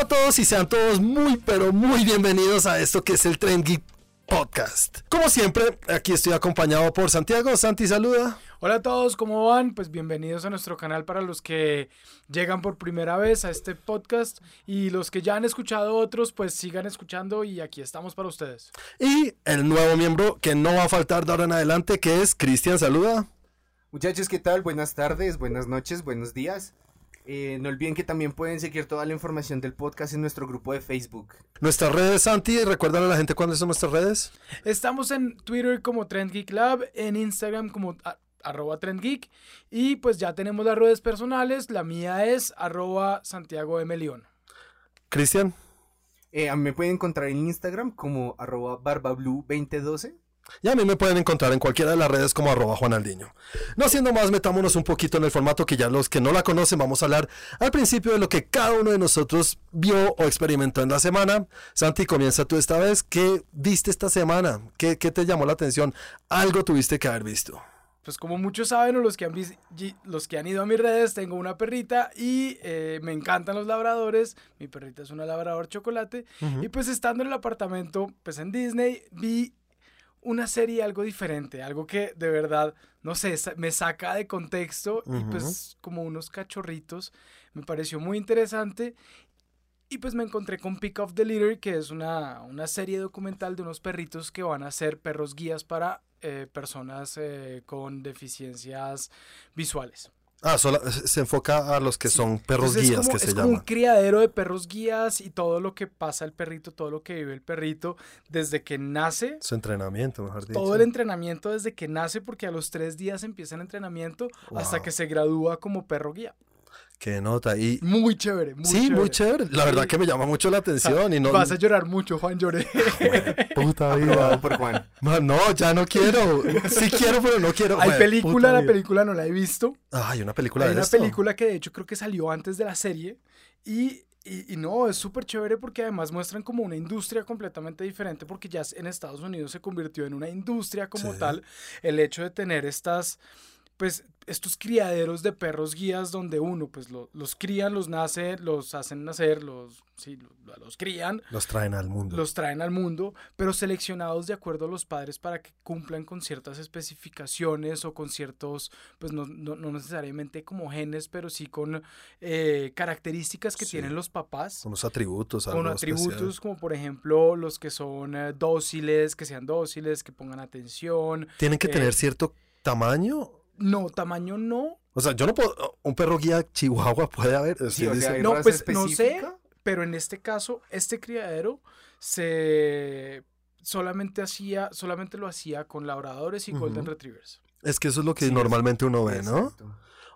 Hola a todos y sean todos muy pero muy bienvenidos a esto que es el Trend Geek Podcast. Como siempre, aquí estoy acompañado por Santiago. Santi, saluda. Hola a todos, ¿cómo van? Pues bienvenidos a nuestro canal para los que llegan por primera vez a este podcast y los que ya han escuchado otros, pues sigan escuchando y aquí estamos para ustedes. Y el nuevo miembro que no va a faltar de ahora en adelante, que es Cristian, saluda. Muchachos, ¿qué tal? Buenas tardes, buenas noches, buenos días. Eh, no olviden que también pueden seguir toda la información del podcast en nuestro grupo de Facebook. Nuestras redes, Santi, recuerdan a la gente cuáles son nuestras redes. Estamos en Twitter como Trend Geek Lab, en Instagram como arroba trendgeek y pues ya tenemos las redes personales, la mía es arroba Santiago M. León. Cristian. Eh, me pueden encontrar en Instagram como arroba barbablue2012 y a mí me pueden encontrar en cualquiera de las redes como arroba Juanaldiño. No haciendo más, metámonos un poquito en el formato que ya los que no la conocen vamos a hablar al principio de lo que cada uno de nosotros vio o experimentó en la semana. Santi, comienza tú esta vez. ¿Qué viste esta semana? ¿Qué, qué te llamó la atención? Algo tuviste que haber visto. Pues como muchos saben o los que han, los que han ido a mis redes, tengo una perrita y eh, me encantan los labradores. Mi perrita es una labrador chocolate. Y pues estando en el apartamento, pues en Disney, vi una serie algo diferente, algo que de verdad, no sé, me saca de contexto y pues como unos cachorritos, me pareció muy interesante y pues me encontré con Pick of the Litter, que es una, serie documental de unos perritos que van a ser perros guías para eh, personas eh, con deficiencias visuales. Ah, se enfoca a los que son perros guías, que se es como un criadero de perros guías y todo lo que pasa el perrito, todo lo que vive el perrito desde que nace. Su entrenamiento, mejor dicho. Todo el entrenamiento desde que nace, porque a los tres días empieza el entrenamiento hasta que se gradúa como perro guía. Qué nota. Y... Muy chévere, muy sí, muy chévere. La verdad que me llama mucho la atención. y no... Vas a llorar mucho, Juan, lloré. Puta vida. por Juan. no, ya no quiero. Sí quiero, pero no quiero. Hay película, la película no la he visto. Ah, hay una película hay de una película que de hecho creo que salió antes de la serie. Y y, no, es súper chévere porque además muestran como una industria completamente diferente porque ya en Estados Unidos se convirtió en una industria como tal el hecho de tener estas pues estos criaderos de perros guías donde uno pues los crían, los nace, los hacen nacer, los, sí, los, crían. Los traen al mundo. Los traen al mundo, pero seleccionados de acuerdo a los padres para que cumplan con ciertas especificaciones o con ciertos, pues no, no, necesariamente como genes, pero sí con eh, características que tienen los papás. Con los atributos. Con atributos como por ejemplo los que son eh, dóciles, que sean dóciles, que pongan atención. Tienen que tener eh, cierto tamaño no, tamaño no. O sea, yo no puedo. Un perro guía chihuahua puede haber. no, pues no sé, pero en este caso, este criadero se solamente hacía, solamente lo hacía con labradores y golden retrievers. Es que eso es lo que normalmente uno ve, ¿no?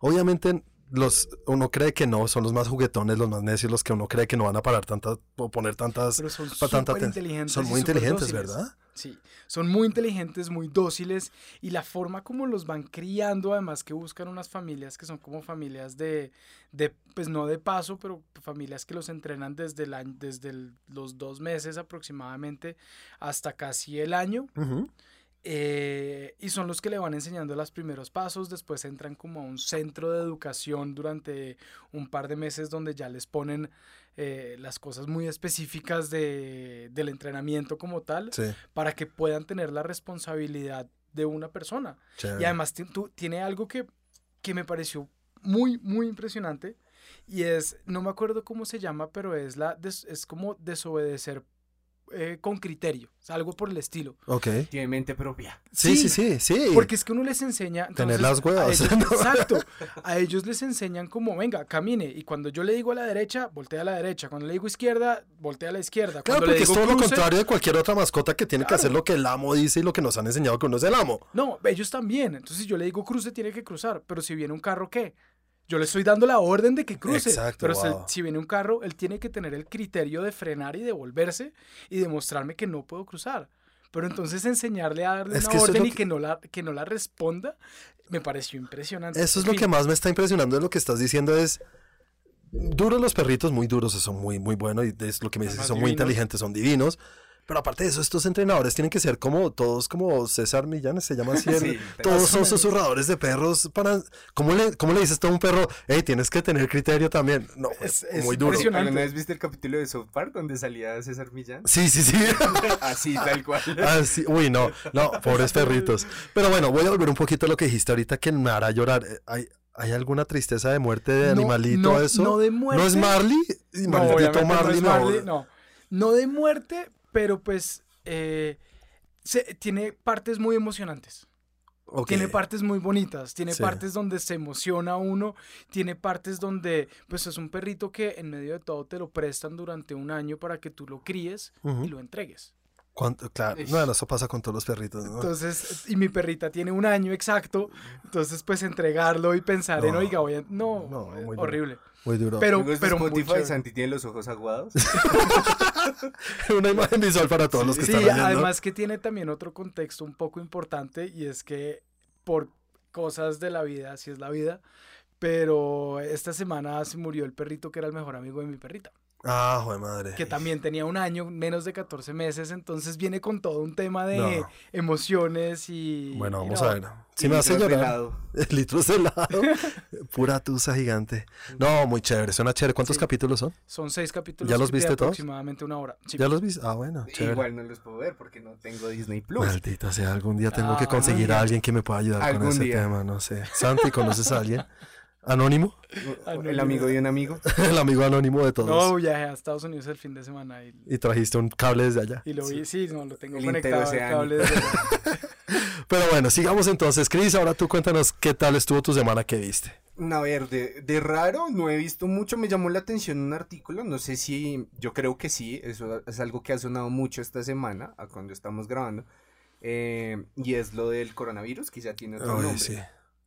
Obviamente los uno cree que no, son los más juguetones, los más necios, los que uno cree que no van a parar tantas o poner tantas Pero son tanta inteligentes. Son muy inteligentes, ¿verdad? Sí, son muy inteligentes, muy dóciles y la forma como los van criando, además que buscan unas familias que son como familias de, de pues no de paso, pero familias que los entrenan desde, el año, desde los dos meses aproximadamente hasta casi el año. Eh, y son los que le van enseñando los primeros pasos, después entran como a un centro de educación durante un par de meses donde ya les ponen eh, las cosas muy específicas de, del entrenamiento como tal, para que puedan tener la responsabilidad de una persona. Y además tú, tiene algo que, que me pareció muy, muy impresionante. Y es, no me acuerdo cómo se llama, pero es, la, es como desobedecer eh, con criterio, algo por el estilo. Ok. Tiene mente propia. Sí, sí, sí, sí. Porque es que uno les enseña... Tener las huevas. exacto. A ellos les enseñan como, venga, camine. Y cuando yo le digo a la derecha, voltea a la derecha. Cuando le digo izquierda, voltea a la izquierda. Claro, porque es todo lo contrario de cualquier otra mascota que tiene que hacer lo que el amo dice y lo que nos han enseñado que uno es el amo. No, ellos también. Entonces yo le digo cruce, tiene que cruzar. Pero si viene un carro, ¿qué? Yo le estoy dando la orden de que cruce. Exacto, pero si, viene un carro, él tiene que tener el criterio de frenar y devolverse y demostrarme que no puedo cruzar. Pero entonces enseñarle a darle una orden y que... no la, que no la responda, me pareció impresionante. Eso es lo que más me está impresionando de lo que estás diciendo es duros los perritos, muy duros, son muy, muy buenos y es lo que me dices, son muy inteligentes, son divinos. Pero aparte de eso, estos entrenadores tienen que ser como todos como César Millán, se llama así. el- Sí, todos son susurradores de perros para... ¿Cómo le, cómo le dices tú a un perro? Hey, tienes que tener criterio también. No, Es- es, muy duro. impresionante. ¿Alguna vez viste el capítulo de South Park donde salía César Millán? Sí, sí, sí. Así, tal cual. Ah, sí. Uy, no, no, pobres perritos. Pero bueno, voy a volver un poquito a lo que dijiste ahorita que me hará llorar. Eh, ¿Hay, hay alguna tristeza de muerte de No, animalito no, eso? no de muerte. ¿No es Marley? No, no Marley, es no. Marley, no. No de muerte, pero pues eh, se- tiene partes muy emocionantes. Ok. Tiene partes muy bonitas, tiene Sí. partes donde se emociona uno, tiene partes donde pues es un perrito que en medio de todo te lo prestan durante un año para que tú lo críes y lo entregues. ¿Cuánto? Claro, Ish. no, eso pasa con todos los perritos, ¿no? Entonces, y mi perrita tiene un año exacto, entonces pues entregarlo y pensar en, No. oiga, voy a... No, No, muy duro. horrible. Muy duro. Pero, pero muy Spotify. Santi tiene los ojos aguados. Una imagen visual para todos los que Sí, están oyendo. además que tiene también otro contexto un poco importante y es que por cosas de la vida, así es la vida, pero esta semana se murió el perrito que era el mejor amigo de mi perrita, Ah, joder madre. que también tenía un año, menos de 14 meses, entonces viene con todo un tema de No. emociones y... Bueno, y vamos no, a ver. Si me hace Litros de llorar. helado. Litros de helado. Pura tusa gigante. No, muy chévere. Suena chévere. ¿Cuántos Sí. capítulos son? Son seis capítulos. ¿Ya los de viste todos? Aproximadamente una hora. Sí. ¿Ya los viste? Ah, bueno, chévere. Igual no los puedo ver porque no tengo Disney Plus. Maldita sea, algún día tengo que Ah, conseguir a alguien que me pueda ayudar con ese día. tema, no sé. Santi, ¿conoces a alguien? ¿Anónimo? Ah, El amigo de un amigo. El amigo anónimo de todos. No, viajé a Estados Unidos el fin de semana y, Y trajiste un cable desde allá. y lo vi. Sí, no, lo tengo El conectado al cable. desde- Pero bueno, sigamos entonces. Cris, ahora tú cuéntanos qué tal estuvo tu semana que viste. A ver, de, de raro no he visto mucho, me llamó la atención un artículo, no sé si, yo creo que sí, eso es algo que ha sonado mucho esta semana, a cuando estamos grabando, eh, y es lo del coronavirus, que ya tiene otro Ay, nombre. sí.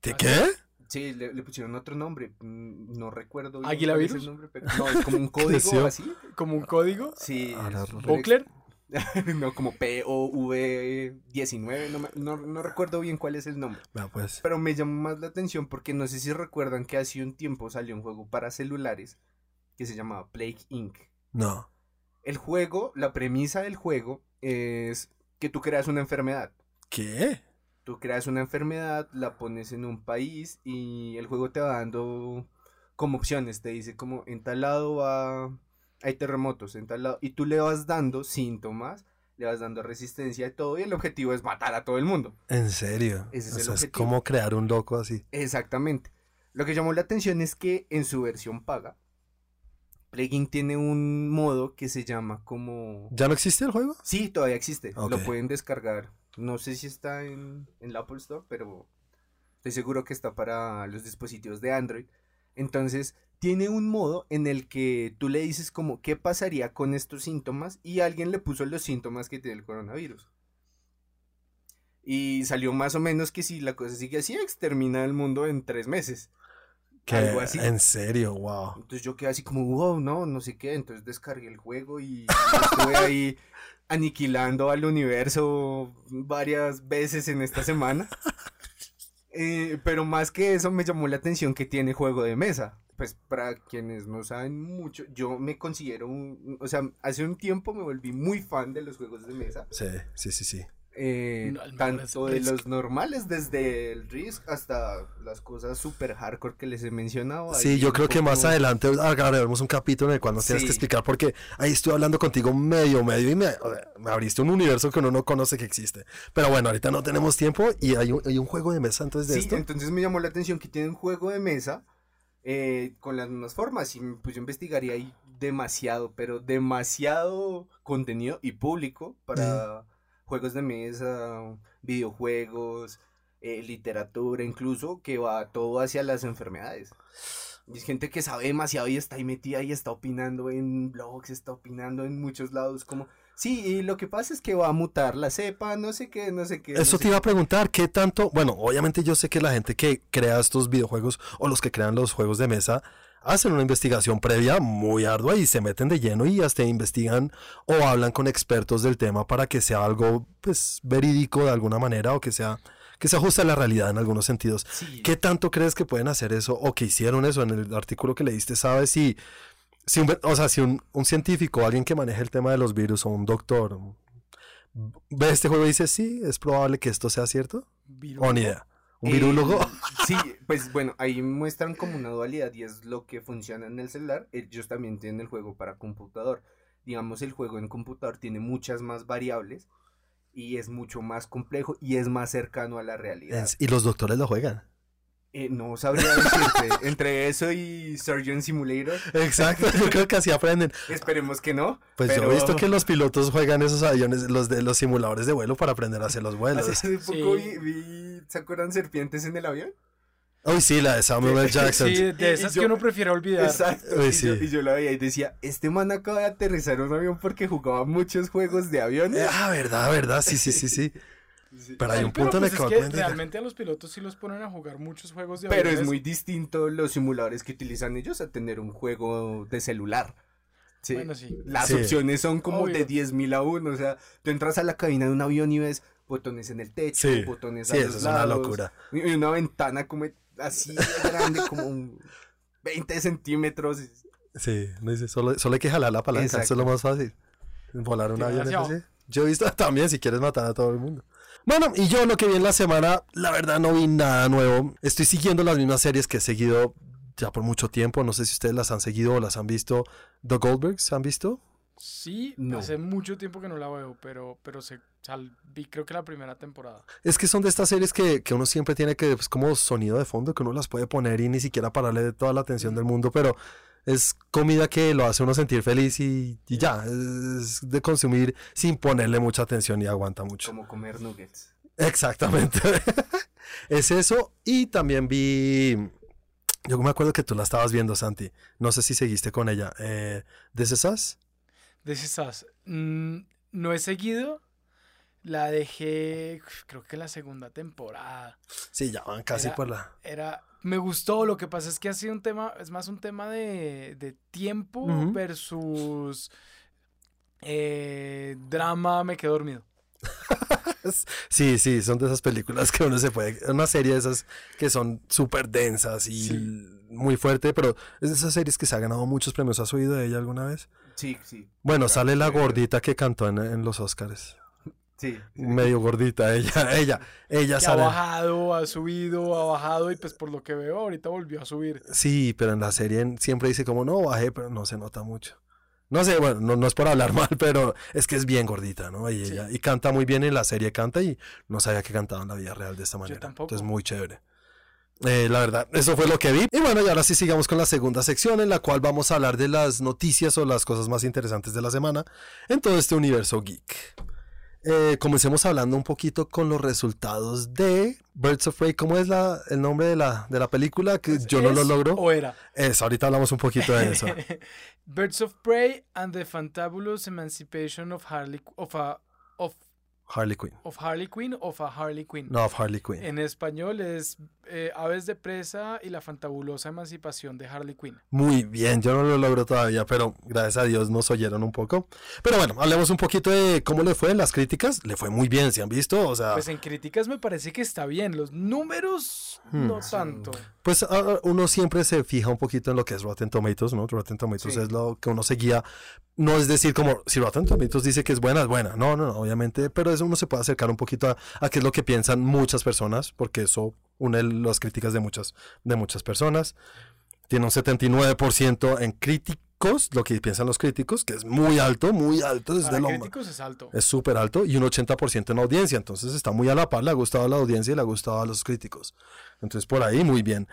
¿De qué? Sí, le, le pusieron otro nombre, mm, no recuerdo bien ¿Águila virus? el nombre, pero no, es como un código así. Como un código. Sí, A la es re- súper Buckler. no, como POV19, no, me- no, no recuerdo bien cuál es el nombre. Bueno, pues. Pero me llamó más la atención porque no sé si recuerdan que hace un tiempo salió un juego para celulares que se llamaba Plague Inc. No. El juego, la premisa del juego es que tú creas una enfermedad. ¿Qué? Tú creas una enfermedad, la pones en un país y el juego te va dando como opciones. Te dice como en tal lado va... Hay terremotos, en tal lado... Y tú le vas dando síntomas, le vas dando resistencia de todo y el objetivo es matar a todo el mundo. ¿En serio? Ese es o el sea, es objetivo. como crear un loco así. Exactamente. Lo que llamó la atención es que en su versión paga, Plague Inc. tiene un modo que se llama como... ¿Ya no existe el juego? Sí, todavía existe. Lo pueden descargar. No sé si está en, en la Apple Store, pero estoy seguro que está para los dispositivos de Android. Entonces, tiene un modo en el que tú le dices como qué pasaría con estos síntomas y alguien le puso los síntomas que tiene el coronavirus. Y salió más o menos que si la cosa sigue así, extermina el mundo en tres meses. ¿Qué? Algo así. En serio, wow. Entonces yo quedé así como, wow, no, no sé qué. Entonces descargué el juego y estuve ahí aniquilando al universo varias veces en esta semana. Eh, pero más que eso me llamó la atención que tiene juego de mesa. Pues para quienes no saben mucho, yo me considero un... O sea, hace un tiempo me volví muy fan de los juegos de mesa. Sí, sí, sí, sí. Eh, No, tanto de Risk. los normales, desde el Risk hasta las cosas super hardcore que les he mencionado. Sí, yo creo que más adelante haremos un capítulo en el cual nos tienes que explicar porque ahí estuve hablando contigo medio, medio y me, me abriste un universo que uno no conoce que existe. Pero bueno, ahorita no tenemos tiempo y hay un, hay un juego de mesa antes de Sí, esto. entonces me llamó la atención que tiene un juego de mesa eh, con las mismas formas y pues yo investigaría ahí demasiado, pero demasiado contenido y público para juegos de mesa, videojuegos, eh, literatura, incluso que va todo hacia las enfermedades. Y es gente que sabe demasiado y está ahí metida y está opinando en blogs, está opinando en muchos lados como, sí, y lo que pasa es que va a mutar la cepa, no sé qué, no sé qué. no Eso sé te iba a preguntar, ¿qué tanto? Bueno, obviamente yo sé que la gente que crea estos videojuegos o los que crean los juegos de mesa hacen una investigación previa muy ardua y se meten de lleno y hasta investigan o hablan con expertos del tema para que sea algo pues verídico de alguna manera o que sea que se ajuste a la realidad en algunos sentidos. Sí. ¿Qué tanto crees que pueden hacer eso o que hicieron eso en el artículo que leíste? ¿Sabes si, si un, o sea, si un, un científico, alguien que maneje el tema de los virus o un doctor, ve este juego y dice, sí, es probable que esto sea cierto. O ni idea. ¿Un Eh, virúlogo? sí, pues bueno, ahí muestran como una dualidad y es lo que funciona en el celular. Ellos también tienen el juego para computador. Digamos, el juego en computador tiene muchas más variables y es mucho más complejo y es más cercano a la realidad. Y los doctores lo juegan. Eh, no sabría decirte, entre eso y Surgeon Simulator, Exacto, yo creo que así aprenden. esperemos que no. Pues pero yo he visto que los pilotos juegan esos aviones, los de los simuladores de vuelo para aprender a hacer los vuelos. Hace poco Sí. vi, vi- ¿se acuerdan serpientes en el avión? Uy, sí, la de Samuel L. Jackson. Sí, Y- de y esas yo- que uno prefiere olvidar. Exacto. Uy, y, sí. yo, y yo la veía y decía, este man acaba de aterrizar un avión porque jugaba muchos juegos de aviones. Eh, Ah, verdad, verdad, sí, sí, sí, sí. Sí. Pero hay un pero punto en el pues que es va que realmente a los pilotos sí los ponen a jugar muchos juegos de Pero es aviones. muy distinto los simuladores que utilizan ellos a tener un juego de celular. Sí. Bueno, sí. Las Sí. opciones son como Obvio. de 10.000 a 1. O sea, tú entras a la cabina de un avión y ves botones en el techo, Sí, botones a sí, los eso es una lados, locura. Y una ventana como así de grande, como un 20 centímetros. Sí, no dice, solo, solo hay que jalar la palanca, eso es lo más fácil. Volar un avión así. Yo he visto también si quieres matar a todo el mundo. Bueno, y yo lo que vi en la semana, la verdad no vi nada nuevo. Estoy siguiendo las mismas series que he seguido ya por mucho tiempo. No sé si ustedes las han seguido o las han visto. The Goldbergs, ¿han visto? Sí, No. hace mucho tiempo que no la veo, pero, pero se, sal- vi creo que la primera temporada. Es que son de estas series que, que uno siempre tiene que, pues como sonido de fondo, que uno las puede poner y ni siquiera pararle de toda la atención del mundo, pero es comida que lo hace uno sentir feliz y, y ya, es de consumir sin ponerle mucha atención y aguanta mucho. Como comer nuggets. Exactamente. es eso. Y también vi, yo me acuerdo que tú la estabas viendo, Santi, no sé si seguiste con ella, eh, ¿This Is Us? De mm, no he seguido, la dejé creo que la segunda temporada. Sí, ya van casi Era- por la... Era, me gustó, lo que pasa es que ha sido un tema, es más un tema de, de tiempo versus eh, drama, me quedé dormido. Sí, sí, son de esas películas que uno se puede. Una serie de esas que son súper densas y Sí. muy fuerte, pero es de esas series que se ha ganado muchos premios. ¿Has oído de ella alguna vez? Sí, sí. Bueno, Claro, sale la sí. gordita que cantó en, en los Oscars. Sí. Medio gordita, ella, ella, ella Que ha bajado, ha subido, ha bajado y pues por lo que veo ahorita volvió a subir. Sí, pero en la serie siempre dice como no bajé, pero no se nota mucho. No sé, bueno, no, no es por hablar mal, pero es que es bien gordita, ¿no? Y Sí. ella, y canta muy bien en la serie, canta y no sabía que cantaba en la vida real de esta manera. tampoco. Entonces, muy chévere. Eh, la verdad, eso fue lo que vi. Y bueno, y ahora sí sigamos con la segunda sección en la cual vamos a hablar de las noticias o las cosas más interesantes de la semana en todo este universo geek. Eh, comencemos hablando un poquito con los resultados de Birds of Prey. ¿Cómo es la, el nombre de la, de la película? Que yo no lo ¿Es logro. O era. Eso, ahorita hablamos un poquito de eso. Birds of Prey and the Fantabulous Emancipation of Harley of a, of, Harley Quinn. of Harley Quinn of a Harley Quinn. No, of Harley Quinn. En español es eh, Aves de presa y la fantabulosa emancipación de Harley Quinn. Muy bien, yo no lo logro todavía, pero gracias a Dios nos oyeron un poco. Pero bueno, hablemos un poquito de cómo le fue en las críticas. Le fue muy bien, ¿se han visto? O sea, Pues en críticas me parece que está bien. Los números Hmm. no tanto. pues a- uno siempre se fija un poquito en lo que es Rotten Tomatoes, ¿no? Rotten Tomatoes Sí. es lo que uno se guía. No es decir como, si Rotten Tomatoes dice que es buena, es buena. No, no, no, obviamente, pero eso uno se puede acercar un poquito a, a qué es lo que piensan muchas personas, porque eso une las críticas de muchas, de muchas personas. Tiene un 79% en críticos, lo que piensan los críticos, que es muy alto, muy alto. De Para lo, críticos es alto. es súper alto y un 80% en audiencia. Entonces está muy a la par, le ha gustado a la audiencia y le ha gustado a los críticos. Entonces por ahí muy bien.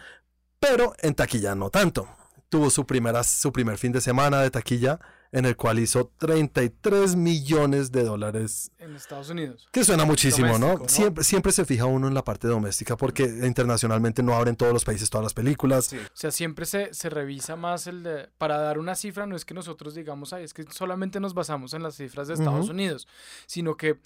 Pero en taquilla no tanto. Tuvo su, primera, su primer fin de semana de taquilla en el cual hizo 33 millones de dólares. En Estados Unidos. Que suena muchísimo, ¿no? Doméstico, ¿no? Siempre, siempre se fija uno en la parte doméstica porque internacionalmente no abren todos los países todas las películas. Sí. O sea, siempre se, se revisa más el de... Para dar una cifra, no es que nosotros digamos, ay, es que solamente nos basamos en las cifras de Estados. Unidos, sino que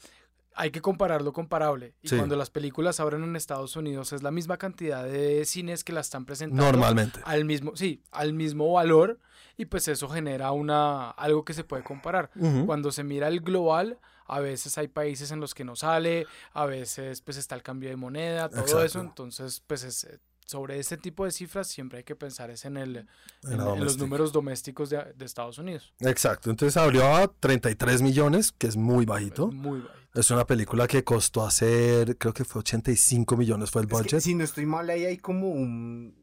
hay que comparar lo comparable. Y Sí. cuando las películas abren en Estados Unidos es la misma cantidad de cines que la están presentando. Normalmente. Al mismo, sí, al mismo valor y pues eso genera una, algo que se puede comparar. Ujú. Cuando se mira el global, a veces hay países en los que no sale, a veces pues está el cambio de moneda, todo Exacto. eso, entonces pues es, eh, sobre este tipo de cifras siempre hay que pensar es en, el, en, En en los números domésticos de, de Estados Unidos. Exacto. Entonces abrió a 33 millones, que es muy Es bajito. muy bajito. Es una película que costó hacer, creo que fue 85 millones fue el Es que, budget. si no estoy mal, ahí hay como un.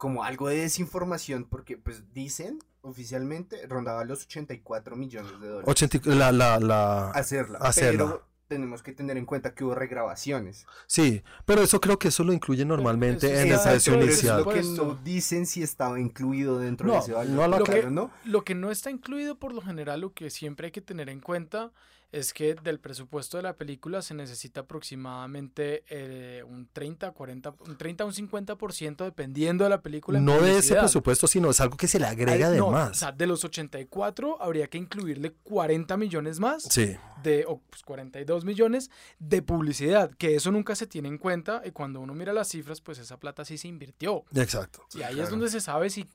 Como algo de desinformación, porque pues dicen oficialmente rondaba los 84 millones de dólares. 80 y- la, la, la, hacerla. hacerla. Pero tenemos que tener en cuenta que hubo regrabaciones. Sí, pero eso creo que eso lo incluyen normalmente en está el precio Pero eso es inicial. lo que no dicen si estaba incluido dentro de ese valor. no Lo que- ¿no? Lo que no está incluido por lo general, lo que siempre hay que tener en cuenta es que del presupuesto de la película se necesita aproximadamente eh, un 30, 40, un 30 a un 50% dependiendo de la película. No de ese presupuesto, sino es algo que se le agrega Ay, de no, O sea, de los 84 habría que incluirle 40 millones más Sí, de o, pues, 42 millones de publicidad, que eso nunca se tiene en cuenta y cuando uno mira las cifras, pues esa plata sí se invirtió. exacto. y ahí es donde se sabe si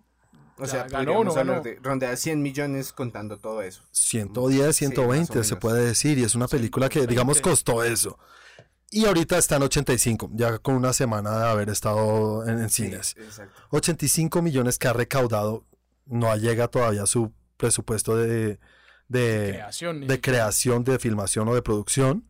O Ya, sea, ganó ganó. de rondea 100 millones contando todo eso. 110, Sí, más 120 o se puede decir, y es una película que, digamos, 120. costó eso. Y ahorita está en 85, ya con una semana de haber estado en, en Sí, cines. exacto. 85 millones que ha recaudado, no llega todavía a su presupuesto de, de, creación. de siquiera- creación, de filmación o de producción.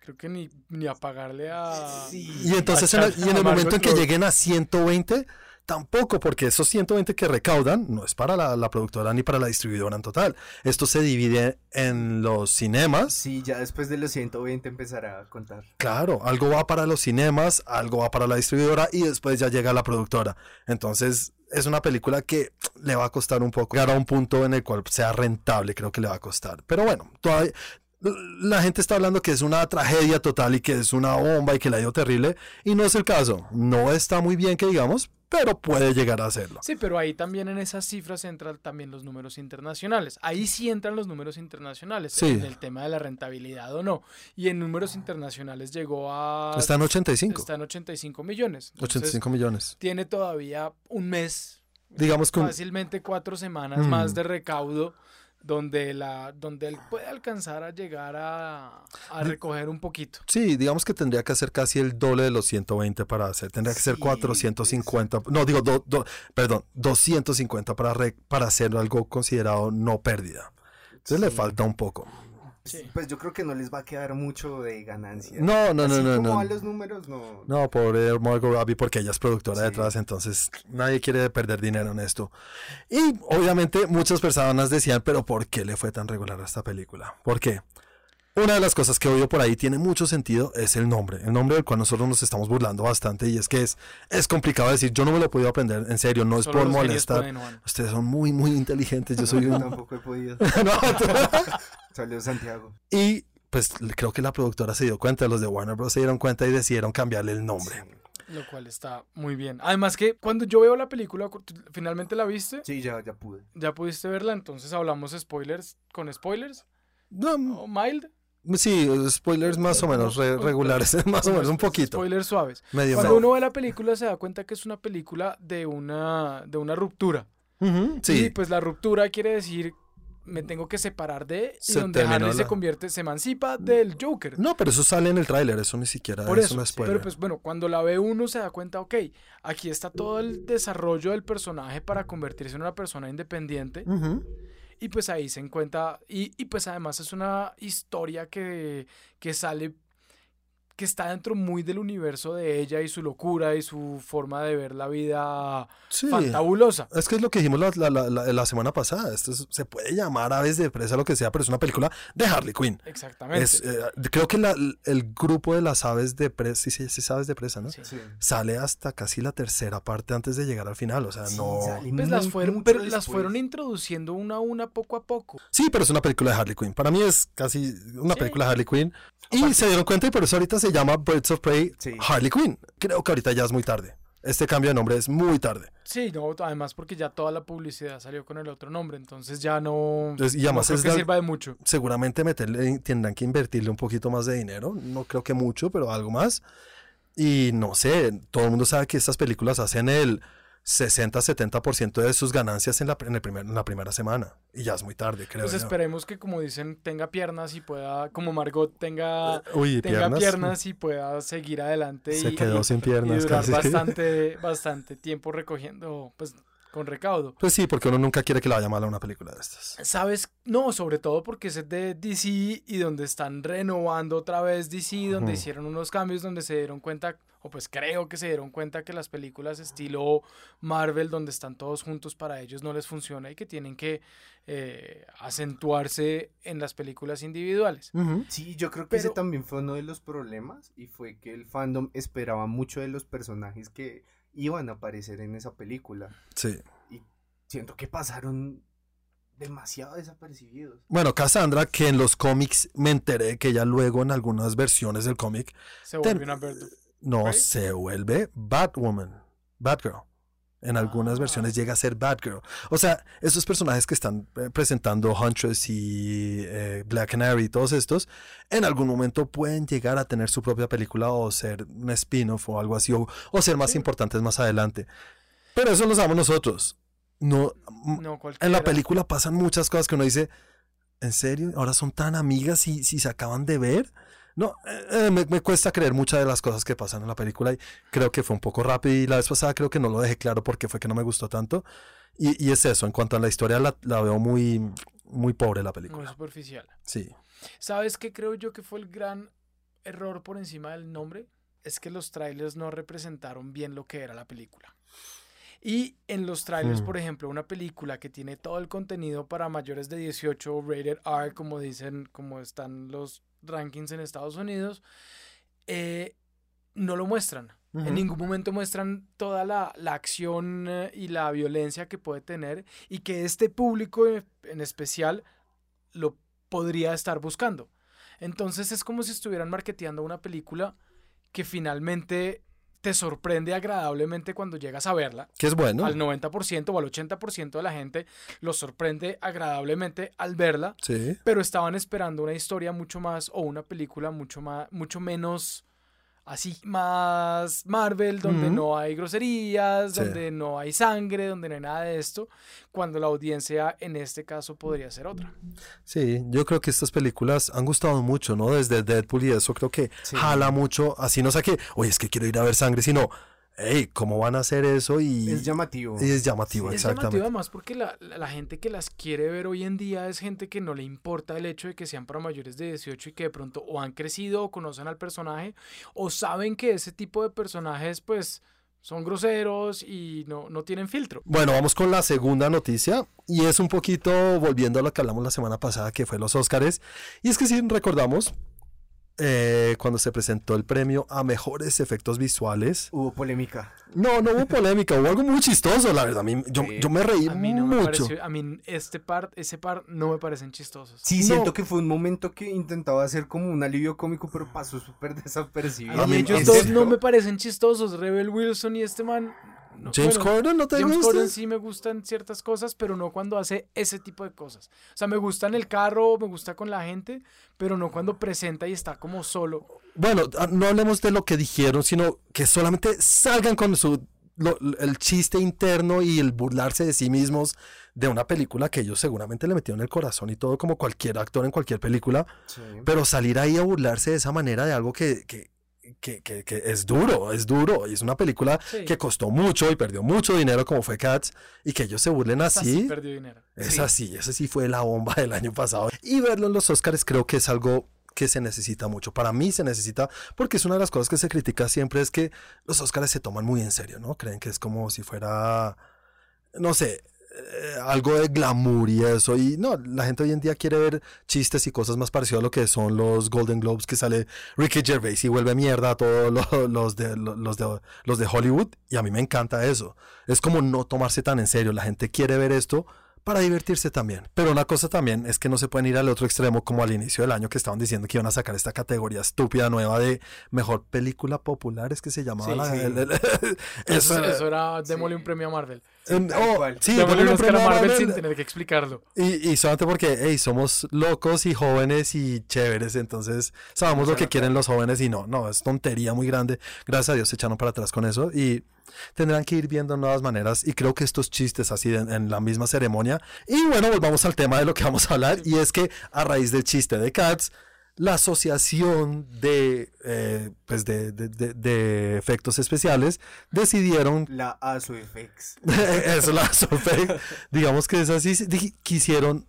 Creo que ni, ni a pagarle a... Sí. Y entonces en el, y en el momento en que lleguen a 120, tampoco, porque esos 120 que recaudan no es para la, la productora ni para la distribuidora en total. Esto se divide en los cinemas. Sí, ya después de los 120 empezará a contar. Claro, algo va para los cinemas, algo va para la distribuidora y después ya llega la productora. Entonces es una película que le va a costar un poco llegar a un punto en el cual sea rentable, creo que le va a costar. Pero bueno, todavía la gente está hablando que es una tragedia total y que es una bomba y que la ha ido terrible y no es el caso. No está muy bien que digamos, pero puede llegar a hacerlo. Sí, pero ahí también en esas cifras entran también los números internacionales. Ahí sí entran los números internacionales, Sí. en el tema de la rentabilidad o no. Y en números internacionales llegó a... Está en 85, Está en 85 millones. Entonces, 85 millones. Tiene todavía un mes, Digamos que fácilmente cuatro semanas Mm. más de recaudo donde, la, donde él puede alcanzar a llegar a, a recoger un poquito. Sí, digamos que tendría que hacer casi el doble de los 100 para hacer. Tendría que ser Sí, 450. No, digo, do- do- perdón, 250 para, re- para hacer algo considerado no pérdida. Entonces le falta un poco. Sí. Pues yo creo que no les va a quedar mucho de ganancia. No, no, no, Así no, como no. van los números, no. No, pobre Margot Robbie, porque ella es productora Sí. detrás, entonces nadie quiere perder dinero en esto. Y obviamente muchas personas decían, pero ¿por qué le fue tan regular a esta película? ¿Por qué? Una de las cosas que oigo por ahí tiene mucho sentido es el nombre, el nombre del cual nosotros nos estamos burlando bastante y es que es, es complicado decir, yo no me lo he podido aprender, en serio, no es Solo por molestar. pueden. Ustedes son muy, muy inteligentes, yo soy Yo un... tampoco he podido. No, Salió Santiago. y pues creo que la productora se dio cuenta, los de Warner Bros. se dieron cuenta y decidieron cambiarle el nombre. Lo cual está muy bien. Además que cuando yo veo la película, cu- ¿tú finalmente la viste, Sí, ya, ya pude. ya pudiste verla, entonces hablamos spoilers con spoilers No, o mild. Sí, spoilers más o menos re- regulares, más o menos un poquito. Spoilers suaves. Medio Cuando medio. uno ve la película se da cuenta que es una película de una, de una ruptura. Ujú, Y sí, pues la ruptura quiere decir me tengo que separar de y Se donde Harry se convierte, se emancipa del Joker. no, pero eso sale en el tráiler, eso ni siquiera Por es eso, un spoiler. pero pues bueno, cuando la ve uno se da cuenta, ok, aquí está todo el desarrollo del personaje para convertirse en una persona independiente Ujú. Y pues ahí se encuentra, y, y pues además es una historia que, que sale, que está dentro muy del universo de ella y su locura y su forma de ver la vida Sí. fantabulosa. Es que es lo que dijimos la, la- la- la- semana pasada. Esto es- se puede llamar Aves de Presa, lo que sea, pero es una película de Harley Quinn. Exactamente. Es, eh, creo que la- el grupo de las aves de presa, sí, sí, sí, es aves de presa, ¿no? Sí. Sí. Sale hasta casi la tercera parte antes de llegar al final. O sea, Sí, no. Pues las fueron, pero las fueron introduciendo una a una poco a poco. Sí, pero es una película de Harley Quinn. Para mí es casi una Sí. película de Harley Quinn. Y se dieron cuenta y por eso ahorita se llama Birds of Prey Sí. Harley Quinn. Creo que ahorita ya es muy tarde. Este cambio de nombre es muy tarde. Sí, no, además porque ya toda la publicidad salió con el otro nombre, entonces ya no, Entonces, y no además creo es que la- sirva de mucho. seguramente meterle, tendrán que invertirle un poquito más de dinero. No creo que mucho, pero algo más. Y no sé, todo el mundo sabe que estas películas hacen el 60-70% de sus ganancias en la, en, el primer, en la primera semana. Y ya es muy tarde, creo. Pues yo. esperemos que como dicen, tenga piernas y pueda, como Margot tenga, Uy, tenga piernas. piernas. y pueda seguir adelante Se y, quedó y- sin y piernas durar casi. bastante, bastante tiempo recogiendo, pues con recaudo. Pues sí, porque uno nunca quiere que le vaya mal a una película de estas. ¿Sabes? No, sobre todo porque es de DC y donde están renovando otra vez DC, donde hicieron unos cambios, donde se dieron cuenta, o pues creo que se dieron cuenta que las películas estilo Marvel, donde están todos juntos, para ellos no les funciona y que tienen que eh, acentuarse en las películas individuales. Sí, yo creo que ese también fue uno de los problemas y fue que el fandom esperaba mucho de los personajes que iban a aparecer en esa película. Sí. Siento que pasaron demasiado desapercibidos. Bueno, Cassandra, que en los cómics me enteré que ella luego en algunas versiones del cómic Se Ten- vuelve una no Right. se vuelve Batwoman, Batgirl. En algunas Ah. versiones llega a ser Batgirl. O sea, esos personajes que están eh, presentando Huntress y eh, Black Canary y todos estos, en algún momento pueden llegar a tener su propia película o ser un spin-off o algo así, o, o ser más Sí. importantes más adelante. Pero eso lo sabemos nosotros. No, m- No, en la película pasan muchas cosas que uno dice, ¿en serio? ¿Ahora son tan amigas y si se acaban de ver? No, eh, eh, me, me cuesta creer muchas de las cosas que pasan en la película y creo que fue un poco rápido y la vez pasada creo que no lo dejé claro porque fue que no me gustó tanto. Y, y es eso, en cuanto a la historia la, la veo muy, muy pobre la Muy película. superficial. Sí. ¿Sabes qué creo yo que fue el gran error por encima del nombre? Es que los trailers no representaron bien lo que era la película. Y en los trailers, Hmm. por ejemplo, una película que tiene todo el contenido para mayores de 18, rated R, como dicen, como están los rankings en Estados Unidos, eh, no lo muestran. En ningún momento muestran toda la, la acción eh, y la violencia que puede tener y que este público en- en especial lo podría estar buscando. Entonces es como si estuvieran marketeando una película que finalmente te sorprende agradablemente cuando llegas a verla. Que es bueno. Al 90% o al 80% de la gente los sorprende agradablemente al verla, Sí. pero estaban esperando una historia mucho más o una película mucho más mucho menos así más Marvel donde no hay groserías, Sí. donde no hay sangre, donde no hay nada de esto, cuando la audiencia en este caso podría ser otra. Sí, yo creo que estas películas han gustado mucho, ¿no? Desde Deadpool y eso creo que Sí. jala mucho, así no sé qué, oye, es que quiero ir a ver sangre, sino, hey, ¿cómo van a hacer eso? Y Es llamativo. y es llamativo, Sí. Es llamativo exactamente. además porque la, la- la gente que las quiere ver hoy en día es gente que no le importa el hecho de que sean para mayores de 18 y que de pronto o han crecido o conocen al personaje o saben que ese tipo de personajes pues son groseros y no, no tienen filtro. Bueno, vamos con la segunda noticia y es un poquito volviendo a lo que hablamos la semana pasada que fue los Óscares y es que si recordamos eh, cuando se presentó el premio a mejores efectos visuales, Hubo polémica. no, no hubo polémica, hubo algo muy chistoso, la verdad, a mí, yo, Sí. yo me reí A mí no me mucho. pareció, a mí este par, ese par no me parecen chistosos. Sí, No. siento que fue un momento que intentaba hacer como un alivio cómico, pero pasó súper desapercibido. A mí mí- ellos dos no me parecen chistosos, Rebel Wilson y este man. No, James bueno, Corden, ¿no te James gusta? Corden sí me gustan ciertas cosas, pero no cuando hace ese tipo de cosas. O sea, me gusta en el carro, me gusta con la gente, pero no cuando presenta y está como solo. Bueno, ah, no hablemos de lo que dijeron, sino que solamente salgan con su lo- el chiste interno y el burlarse de sí mismos de una película que ellos seguramente le metieron el corazón y todo como cualquier actor en cualquier película, Sí. pero salir ahí a burlarse de esa manera de algo que, que, que, que- que es duro, es duro, y es una película Sí. que costó mucho y perdió mucho dinero como fue Cats, y que ellos se burlen Esa sí así. perdió dinero. Es Sí. así, esa sí fue la bomba del año pasado. Y verlo en los Oscars creo que es algo que se necesita mucho. Para mí se necesita, porque es una de las cosas que se critica siempre, es que los Oscars se toman muy en serio, ¿no? Creen que es como si fuera, no sé, eh, algo de glamour y eso. Y no, la gente hoy en día quiere ver chistes y cosas más parecidas a lo que son los Golden Globes, que sale Ricky Gervais y vuelve mierda a todos lo- los de, lo- los, de, los de Hollywood. Y a mí me encanta eso. Es como no tomarse tan en serio. La gente quiere ver esto para divertirse también. Pero una cosa también es que no se pueden ir al otro extremo como al inicio del año que estaban diciendo que iban a sacar esta categoría estúpida nueva de mejor película popular, es que se llamaba Sí, la... sí. el- el- Eso, eso- eso era, démosle Sí. un premio a Marvel. oh, sí, démosle un premio a Marvel Marvel. sin tener que explicarlo. Y, y solamente porque, hey, somos locos y jóvenes y chéveres, entonces sabemos lo que quieren los jóvenes y no, no, es tontería muy grande. Gracias a Dios se echaron para atrás con eso y tendrán que ir viendo nuevas maneras y creo que estos chistes así en, en la misma ceremonia. Y bueno, volvamos al tema de lo que vamos a hablar y es que a raíz del chiste de Cats, la asociación de, eh, pues de, de- de- de efectos especiales decidieron La ASOFX. eso la ASOFX, digamos que es así quisieron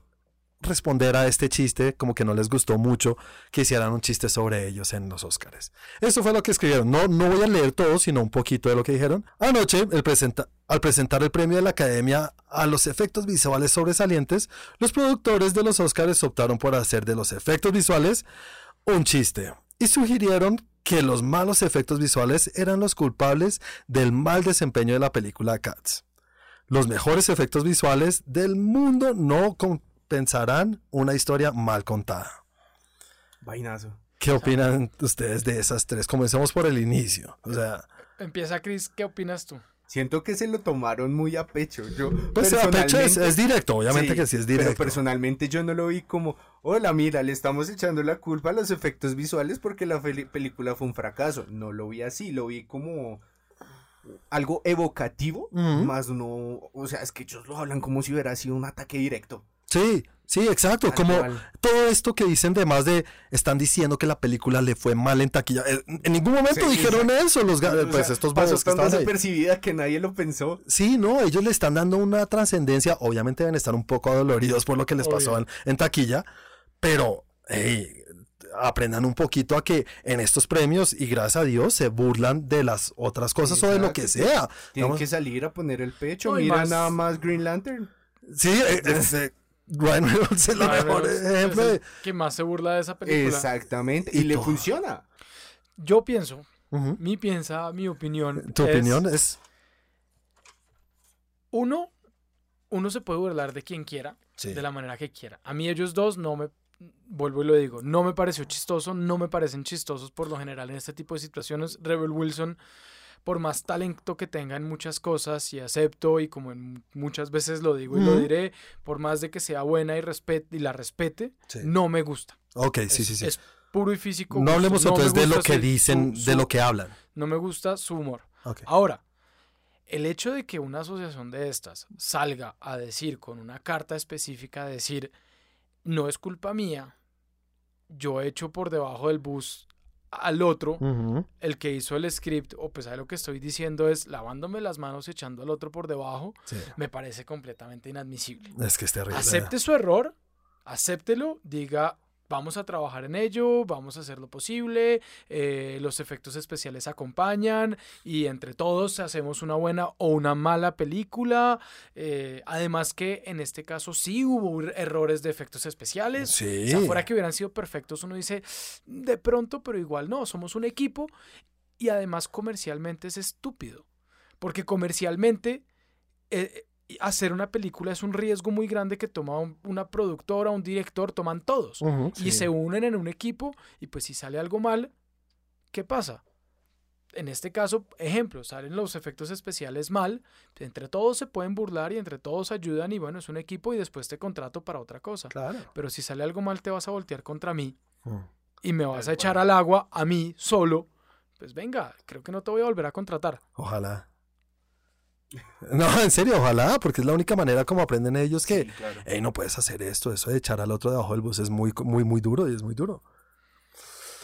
responder a este chiste como que no les gustó mucho que hicieran un chiste sobre ellos en los Oscars. Eso fue lo que escribieron. No, no voy a leer todo, sino un poquito de lo que dijeron. Anoche, al presentar el premio de la Academia a los efectos visuales sobresalientes, los productores de los Oscars optaron por hacer de los efectos visuales un chiste y sugirieron que los malos efectos visuales eran los culpables del mal desempeño de la película Cats. Los mejores efectos visuales del mundo no compensarán una historia mal contada. Vainazo. ¿Qué opinan ustedes de esas tres? Comencemos por el inicio. O sea, Empieza, Chris, ¿qué opinas tú? Siento que se lo tomaron muy a pecho. Yo, pues a pecho es, personalmente- es directo, obviamente que sí es Pero directo. personalmente yo no lo vi como, hola, mira, le estamos echando la culpa a los efectos visuales porque la película fue un fracaso. No lo vi así, lo vi como algo evocativo, más no, o sea, es que ellos lo hablan como si hubiera sido un ataque directo. Sí, sí, exacto. Tal Como cual. todo esto que dicen de más de están diciendo que la película le fue mal en taquilla. Eh, En ningún momento Sí, dijeron eso los O pues sea, estos bobos que estaban desapercibida que nadie lo pensó. Sí, no, ellos le están dando una trascendencia. Obviamente deben estar un poco adoloridos por lo que les pasó en, taquilla, pero hey, aprendan un poquito a que en estos premios, y gracias a Dios, se burlan de las otras cosas o de lo que sea. Tienen Digamos, que salir a poner el pecho. No, y Mira más- nada más Green Lantern. Sí, eh, es, eh, Ryan Reynolds es el Ryan mejor Reynolds ejemplo. es de- el que más se burla de esa película. Exactamente. Y Y, le todo. funciona. Yo pienso, mi piensa, mi opinión. Tu es, opinión es. Uno, uno se puede burlar de quien quiera, Sí. de la manera que quiera. A mí ellos dos no me, vuelvo y lo digo, no me pareció chistoso, no me parecen chistosos por lo general en este tipo de situaciones. Rebel Wilson, por más talento que tenga en muchas cosas y acepto y como en muchas veces lo digo y lo diré, por más de que sea buena y, respet y la respete, Sí. no me gusta. Ok, sí, es, sí, sí. es puro y físico. no hablemos entonces de lo que dicen, su- de lo que hablan. No me gusta su humor. Ahora, el hecho de que una asociación de estas salga a decir con una carta específica, decir, no es culpa mía, yo echo por debajo del bus al otro, el que hizo el script, o pues ahí lo que estoy diciendo es lavándome las manos echando al otro por debajo, Sí. me parece completamente inadmisible. Es que es terrible. Acepte su error, acéptelo, diga, vamos a trabajar en ello, vamos a hacer lo posible, eh, los efectos especiales acompañan y entre todos hacemos una buena o una mala película. eh, además que en este caso sí hubo er- errores de efectos especiales. Sí. O sea, fuera que hubieran sido perfectos, uno dice, de pronto, pero igual no, somos un equipo y además comercialmente es estúpido, porque comercialmente eh, hacer una película es un riesgo muy grande que toma un- una productora, un director, toman todos y sí. se unen en un equipo y pues si sale algo mal, ¿qué pasa? En este caso, ejemplo, salen los efectos especiales mal, entre todos se pueden burlar y entre todos ayudan y bueno, es un equipo y después te contrato para otra cosa. Claro. Pero si sale algo mal te vas a voltear contra mí y me vas a echar al agua a mí solo, pues venga, creo que no te voy a volver a contratar. Ojalá. No, en serio, ojalá, porque es la única manera como aprenden ellos que, Sí, claro. hey, no puedes hacer esto, eso de echar al otro debajo del bus es muy, muy, muy duro y es muy duro.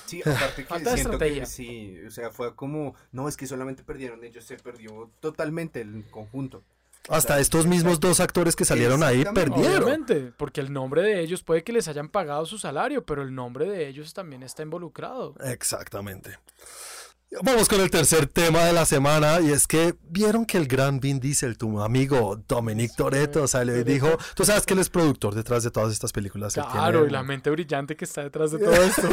Sí, aparte que siento que estrategia. sí, o sea, fue como, no, es que solamente perdieron ellos, se perdió totalmente el conjunto. Hasta estos mismos dos actores que salieron ahí perdieron. Obviamente, porque el nombre de ellos puede que les hayan pagado su salario, pero el nombre de ellos también está involucrado. Exactamente. Vamos con el tercer tema de la semana y es que vieron que el gran Vin Diesel, tu amigo Dominic Toretto, salió y dijo, tú sabes que él es productor detrás de todas estas películas. Claro, tiene- y la mente brillante que está detrás de todo esto,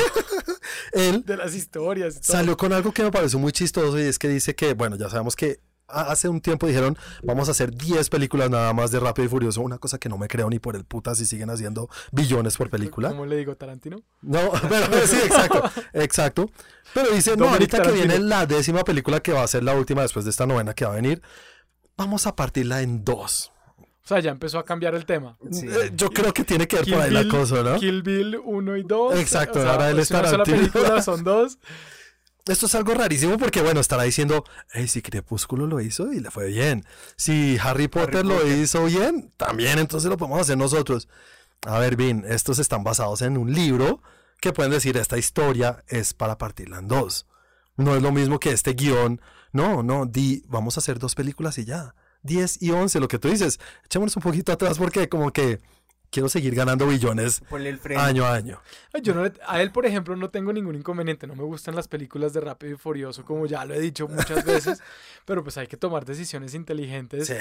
Él de las historias. y todo. salió con algo que me pareció muy chistoso y es que dice que, bueno, ya sabemos que hace un tiempo dijeron, vamos a hacer 10 películas nada más de Rápido y Furioso, una cosa que no me creo ni por el puta si siguen haciendo billones por película. ¿Cómo le digo, Tarantino? No, pero sí, exacto, exacto. Pero dice, no, ahorita que viene la décima película que va a ser la última después de esta novena que va a venir, vamos a partirla en dos. O sea, ya empezó a cambiar el tema. Sí. Eh, Yo creo que tiene que ver Kill por ahí Bill, la cosa, ¿no? Kill Bill 1 y 2. Exacto, o sea, ahora él pues, es Tarantino. película, son dos. Esto es algo rarísimo porque, bueno, estará diciendo, hey, si Crepúsculo lo hizo y le fue bien. Si Harry Potter lo Potter. hizo bien, también, entonces lo podemos hacer nosotros. A ver, Vin, estos están basados en un libro que pueden decir esta historia es para partirla en dos. No es lo mismo que este guion. No, no, di, vamos a hacer dos películas y ya. 10 y 11, lo que tú dices. Echémonos un poquito atrás porque como que quiero seguir ganando billones año a año. Ay, Yo no le- a él, por ejemplo, no tengo ningún inconveniente. No me gustan las películas de Rápido y Furioso, como ya lo he dicho muchas veces. pero pues hay que tomar decisiones inteligentes.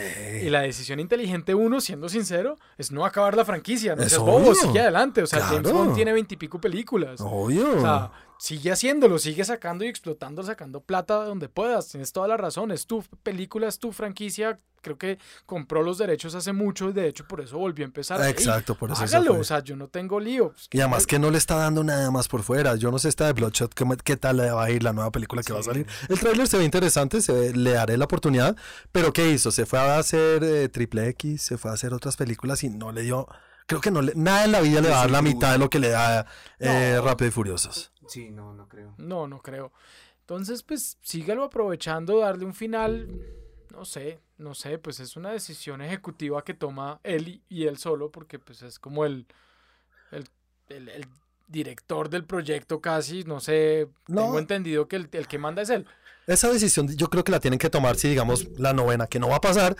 Y la decisión inteligente, uno, siendo sincero, es no acabar la franquicia. No Es seas bobo, sigue adelante. O sea, James Claro. Bond tiene veintipico películas. Obvio. O sea, sigue haciéndolo, sigue sacando y explotando, sacando plata de donde puedas. Tienes toda la razón. Es tu película, es tu franquicia. Creo que compró los derechos hace mucho y de hecho por eso volvió a empezar. Exacto, por eso hágalo. O sea, yo no tengo lío. Y además que no le está dando nada más por fuera. Yo no sé esta de Bloodshot, ¿qué, qué tal le va a ir la nueva película que va a salir? El tráiler se ve interesante, se ve- le daré la oportunidad. Pero ¿qué hizo? Se fue a hacer eh, Triple X, se fue a hacer otras películas y no le dio... Creo que no le, nada en la vida le va a dar la mitad de lo que le da eh, No. Rápido y Furiosos. Sí, no, no creo. No, no creo. Entonces, pues sígalo aprovechando, darle un final. No sé, no sé, pues es una decisión ejecutiva que toma él y, y él solo, porque pues es como el, el, el- el director del proyecto casi, no sé, No. tengo entendido que el, el que manda es él. Esa decisión yo creo que la tienen que tomar si digamos la novena, que no va a pasar,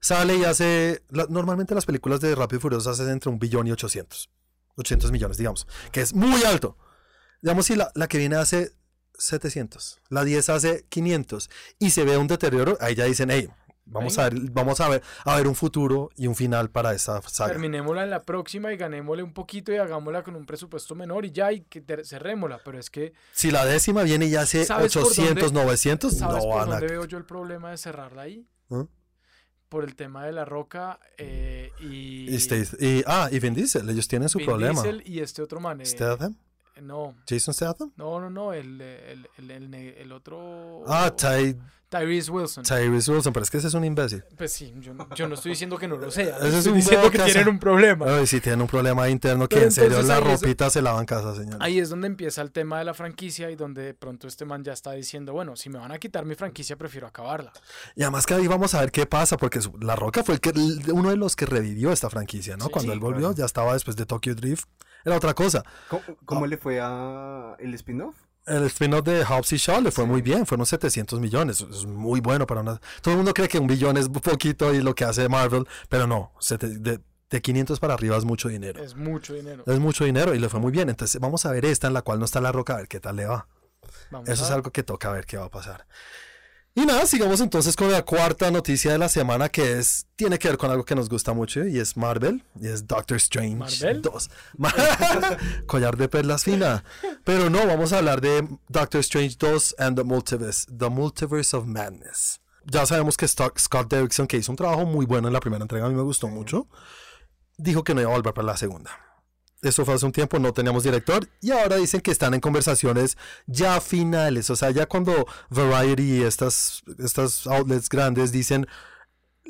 sale y hace... la- normalmente las películas de Rápido y Furioso hacen entre un billón y 800. 800 millones, digamos, que es muy alto. Digamos si la, la que viene hace 700, la 10 hace 500 y se ve un deterioro, ahí ya dicen, hey, vamos a ver, vamos a ver, a ver un futuro y un final para esta saga. Terminémosla en la próxima y ganémosle un poquito y hagámosla con un presupuesto menor y ya, y que cerrémosla. Pero es que, Si la décima viene y hace ¿Sabes por 800, dónde- 900, ¿sabes no por van a... dónde veo yo el problema de cerrarla ahí? ¿Ah? Por el tema de la roca eh, y... Y Stath- y- ah, y Vin Diesel, ellos tienen su Vin problema. Diesel y este otro man. eh, Statham, no, Jason Statham. no, no, no, el, el, el, el otro... Ah, Ty, Tyrese Wilson. Tyrese Wilson, pero es que ese es un imbécil. Pues sí, yo, no- yo no estoy diciendo que no lo sea. Ese es estoy un diciendo que tienen un problema. Ay, sí, tienen un problema interno que Pero en serio la es- ropita se lava en casa, señor. Ahí es donde empieza el tema de la franquicia y donde de pronto este man ya está diciendo, bueno, si me van a quitar mi franquicia, prefiero acabarla. Y además que ahí vamos a ver qué pasa, porque La Roca fue el que, uno de los que revivió esta franquicia, ¿no? Sí, Cuando sí, él volvió, claro. ya estaba después de Tokyo Drift. Era otra cosa. ¿Cómo, cómo le fue a el spin-off? El spin-off de Hobbs y Shaw le fue muy bien, fueron 700 millones. Es muy bueno para una. Todo el mundo cree que un billón es poquito y lo que hace Marvel, pero no, sete- de, de 500 para arriba es mucho dinero. Es mucho dinero. Es mucho dinero y le fue muy bien. Entonces, vamos a ver esta en la cual no está La Roca, a ver qué tal le va. Vamos Eso es a- algo que toca ver qué va a pasar. Y nada, sigamos entonces con la cuarta noticia de la semana que es tiene que ver con algo que nos gusta mucho y es Marvel y es Doctor Strange ¿Marvel? 2. Collar de perlas fina. Pero no, vamos a hablar de Doctor Strange 2 and the Multiverse, the Multiverse of Madness. Ya sabemos que Scott Derrickson, que hizo un trabajo muy bueno en la primera entrega, a mí me gustó mucho, dijo que no iba a volver para la segunda. Eso fue hace un tiempo, no teníamos director y ahora dicen que están en conversaciones ya finales, o sea, ya cuando Variety y estas, estas outlets grandes dicen,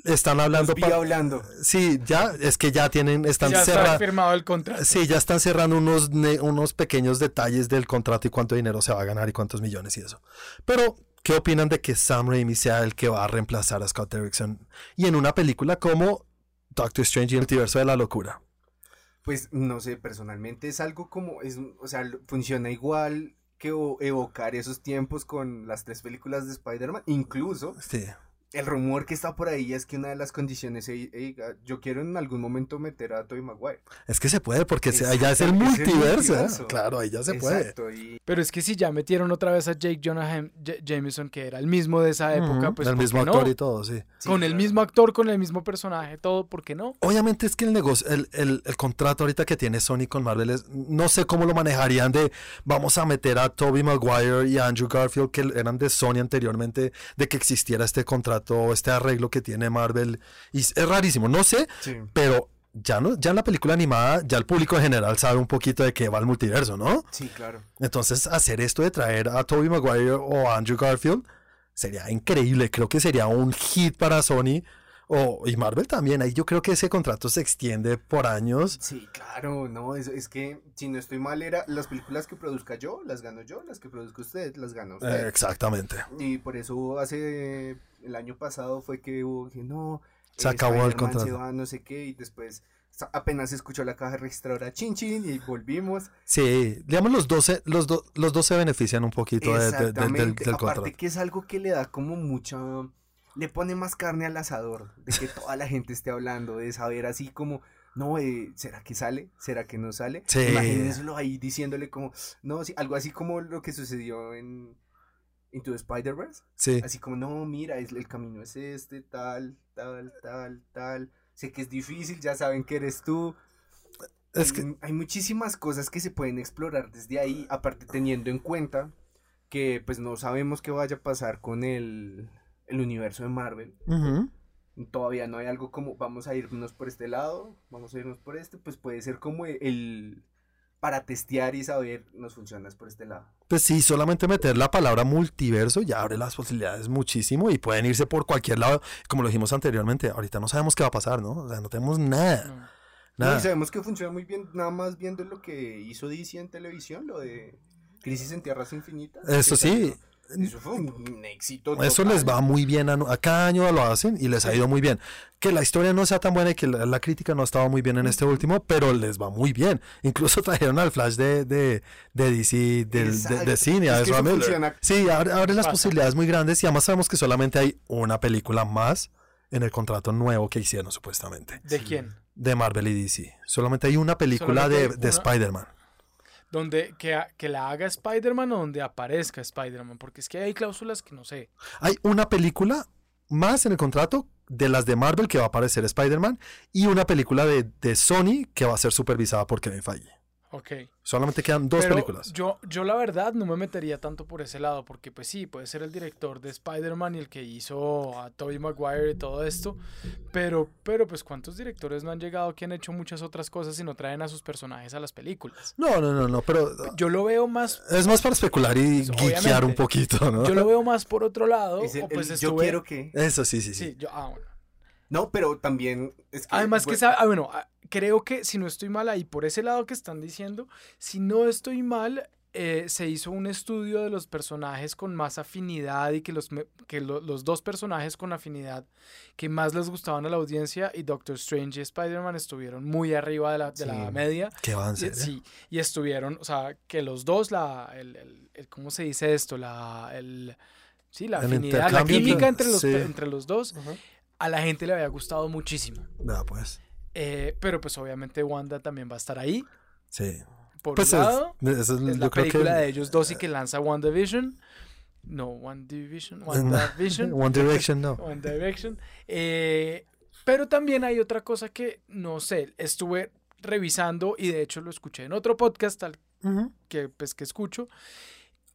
están hablando hablando. Sí, ya, es que ya tienen, están ya cerrando. firmado el contrato. Sí, ya están cerrando unos, ne- unos pequeños detalles del contrato y cuánto dinero se va a ganar y cuántos millones y eso. Pero, ¿qué opinan de que Sam Raimi sea el que va a reemplazar a Scott Derrickson? Y en una película como Doctor Strange y el multiverso de la locura. Pues no sé, personalmente es algo como, es, o sea, funciona igual que evocar esos tiempos con las tres películas de Spider-Man. Incluso Sí. El rumor que está por ahí es que una de las condiciones, ey, ey, yo quiero en algún momento meter a Tobey Maguire. Es que se puede porque Exacto, allá es el es el multiverso. ¿eh? Claro, ahí ya se puede. Y Pero es que si ya metieron otra vez a Jake Jonah Jameson, que era el mismo de esa época, Ujú, pues el ¿por mismo qué no? actor y todo, sí. sí, Con el mismo actor, con el mismo personaje, todo, ¿por qué no? Obviamente es que el negocio, el, el- el contrato ahorita que tiene Sony con Marvel es, no sé cómo lo manejarían de vamos a meter a Tobey Maguire y a Andrew Garfield que eran de Sony anteriormente, de que existiera este contrato o este arreglo que tiene Marvel. Y es rarísimo, no sé, Sí. pero ya no, ya en la película animada, ya el público en general sabe un poquito de qué va el multiverso, ¿no? Sí, claro. Entonces, hacer esto de traer a Tobey Maguire o a Andrew Garfield sería increíble. Creo que sería un hit para Sony o, y Marvel también. Ahí yo creo que ese contrato se extiende por años. Sí, claro, no, es, es que si no estoy mal era las películas que produzca yo, las gano yo, las que produzca usted, las gana usted. Eh, exactamente. Y por eso hace el año pasado fue que hubo que no, Se eh, acabó el contrato. se va, no sé qué, y después apenas escuchó la caja registradora chin chin y volvimos. Sí, digamos los 12, los, do- los dos se benefician un poquito de- de- de- del, Aparte contrato. que es algo que le da como mucha... Le pone más carne al asador, de que toda la gente esté hablando, de saber así como, no, eh, ¿será que sale? ¿Será que no sale? Sí. Imagínenselo ahí diciéndole como, no, sí, algo así como lo que sucedió en Into the Spider-Verse. Sí, Así como, no, mira, es, el camino es este, tal, tal, tal, tal. Sé que es difícil, ya saben que eres tú. es que Hay, hay muchísimas cosas que se pueden explorar desde ahí, aparte teniendo en cuenta que pues no sabemos qué vaya a pasar con el, el universo de Marvel. Todavía no hay algo como vamos a irnos por este lado, vamos a irnos por este, pues puede ser como el para testear y saber nos funcionas por este lado. Pues sí, solamente meter la palabra multiverso ya abre las posibilidades muchísimo y pueden irse por cualquier lado. Como lo dijimos anteriormente, ahorita no sabemos qué va a pasar, ¿no? O sea, no tenemos nada. No. No, Nada. y sabemos que funciona muy bien, nada más viendo lo que hizo DC en televisión, lo de Crisis en Tierras Infinitas. Eso sí. Eso fue un éxito. Eso total. les va muy bien, a, a cada año lo hacen y les ha ido muy bien. Que la historia no sea tan buena y que la, la crítica no ha estado muy bien en este último, pero les va muy bien. Incluso trajeron al Flash de, de, de DC, del- de, de, cine, Es a eso funciona. Sí, abre, abre las Pasa. posibilidades muy grandes y además sabemos que solamente hay una película más en el contrato nuevo que hicieron supuestamente. ¿De quién? De Marvel y DC. Solamente hay una película de, Solamente de. Spider-Man. Donde que, que la haga Spider-Man o donde aparezca Spider-Man, porque es que hay cláusulas que no sé. Hay una película más en el contrato de las de Marvel que va a aparecer Spider-Man y una película de, de Sony que va a ser supervisada por Kevin Feige. Ok. Solamente quedan dos Pero películas. Yo, yo la verdad no me metería tanto por ese lado, porque pues sí, puede ser el director de Spider-Man y el que hizo a Tobey Maguire y todo esto, pero, pero pues cuántos directores no han llegado que han hecho muchas otras cosas y no traen a sus personajes a las películas. No, no, no, no, pero Yo lo veo más, es más para especular y Pues, obviamente. un poquito, ¿no? yo lo veo más por otro lado, Es el- o pues el yo quiero que. Eso sí, sí, sí. Sí, yo, ah, bueno. No, pero también. Es que, Además que, bueno, sabe- ah, bueno, ah, creo que si no estoy mal ahí, por ese lado que están diciendo, si no estoy mal, eh, se hizo un estudio de los personajes con más afinidad y que, los, que lo- los dos personajes con afinidad que más les gustaban a la audiencia y Doctor Strange y Spider-Man estuvieron muy arriba de la, de la Sí. media. ¿Qué serio? Sí, y estuvieron, o sea, que los dos, la, el, el- el- ¿cómo se dice esto? La, el, sí, la afinidad, la química entre- los, sí. entre los dos, a la gente le había gustado muchísimo. Vea, pues. Eh, pero pues obviamente Wanda también va a estar ahí. Sí. Por Pues un es, lado, es- es yo la creo película que de ellos dos y que lanza WandaVision. No, WandaVision. WandaVision. One Direction no. One Direction. Eh, pero también hay otra cosa que no sé, estuve revisando y de hecho lo escuché en otro podcast al Ujú. que pues que escucho.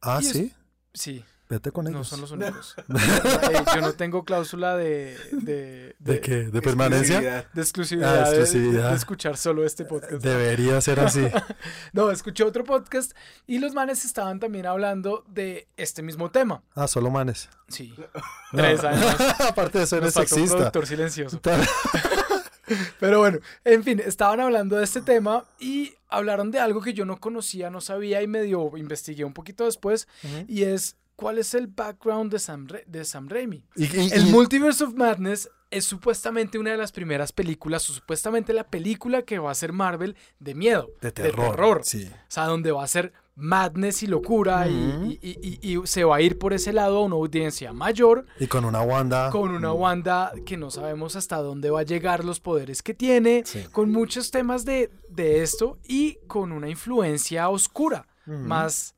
Ah, Y es- sí. Vete con ellos. no son los únicos. Eh, yo no tengo cláusula de, de, ¿De qué? ¿De permanencia? de exclusividad, Ah, de- exclusividad. de escuchar solo este podcast. Debería ser así. No, escuché otro podcast y los manes estaban también hablando de este mismo tema. Ah, solo manes. Sí. No. Tres años. Aparte de eso, eres faltó un sexista. productor silencioso. Pero bueno, en fin, estaban hablando de este tema y hablaron de algo que yo no conocía, no sabía y medio investigué un poquito después y es cuál es el background de Sam, Ra- de Sam Raimi. Y- y- El y- Multiverse of Madness es supuestamente una de las primeras películas, o supuestamente la película que va a ser Marvel de miedo, de terror. Sí. o sea, donde va a ser madness y locura y- se va a ir por ese lado a una audiencia mayor, Y con una Wanda. con una Wanda que no sabemos hasta dónde va a llegar los poderes que tiene, Sí. con muchos temas de, de esto y con una influencia oscura, más,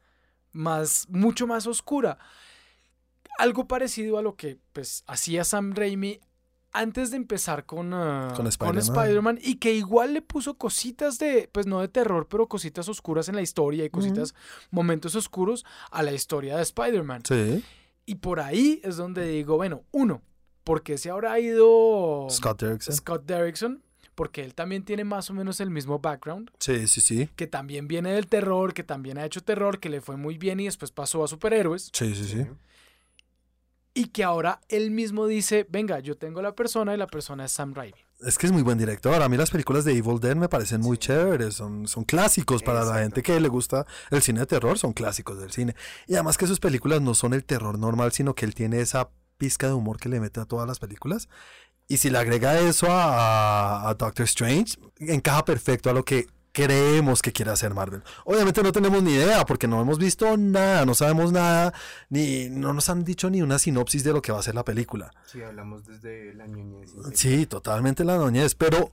más, mucho más oscura. Algo parecido a lo que pues hacía Sam Raimi antes de empezar con, ah, Con Spider-Man. Y que igual le puso cositas de, pues no de terror, pero cositas oscuras en la historia y cositas, momentos oscuros a la historia de Spider-Man. Sí. Y por ahí es donde digo, bueno, uno, ¿por qué se habrá ido Scott Derrickson. Scott Derrickson? Porque él también tiene más o menos el mismo background, Sí, sí, sí. que también viene del terror, que también ha hecho terror, que le fue muy bien y después pasó a superhéroes. Sí, sí, sí. Y que ahora él mismo dice, venga, yo tengo la persona y la persona es Sam Raimi. Es que es muy buen director. A mí las películas de Evil Dead me parecen muy chéveres. Son, son clásicos para la gente que le gusta el cine de terror. Son clásicos del cine. Y además que sus películas no son el terror normal, sino que él tiene esa pizca de humor que le mete a todas las películas. Y si le agrega eso a, a Doctor Strange, encaja perfecto a lo que creemos que quiere hacer Marvel. Obviamente no tenemos ni idea porque no hemos visto nada, no sabemos nada, ni no nos han dicho ni una sinopsis de lo que va a ser la película. Sí, hablamos desde la ñoñez. Sí, totalmente la ñoñez, pero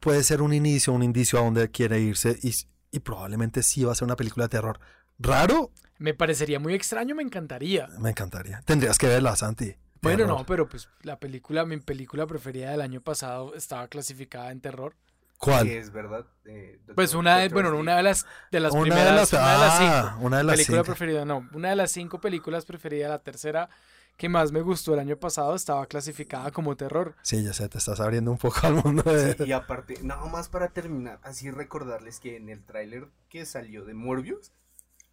puede ser un inicio, un indicio a donde quiere irse y, y probablemente sí va a ser una película de terror. ¿Raro? Me parecería muy extraño, me encantaría. Me encantaría. Tendrías que verla, Santi. Bueno, Terror. no, pero pues la película, mi película preferida del año pasado estaba clasificada en terror. ¿Cuál? Sí, es verdad. eh, Pues una de, Doctor bueno, una de las de las Una de primeras, las- una de las ah, cinco. una de las película cinco. preferida, no, una de las cinco películas preferidas, la tercera que más me gustó el año pasado estaba clasificada como terror. Sí, ya sé, te estás abriendo un poco al mundo de... Sí, y aparte, nada más para terminar, así recordarles que en el tráiler que salió de Morbius,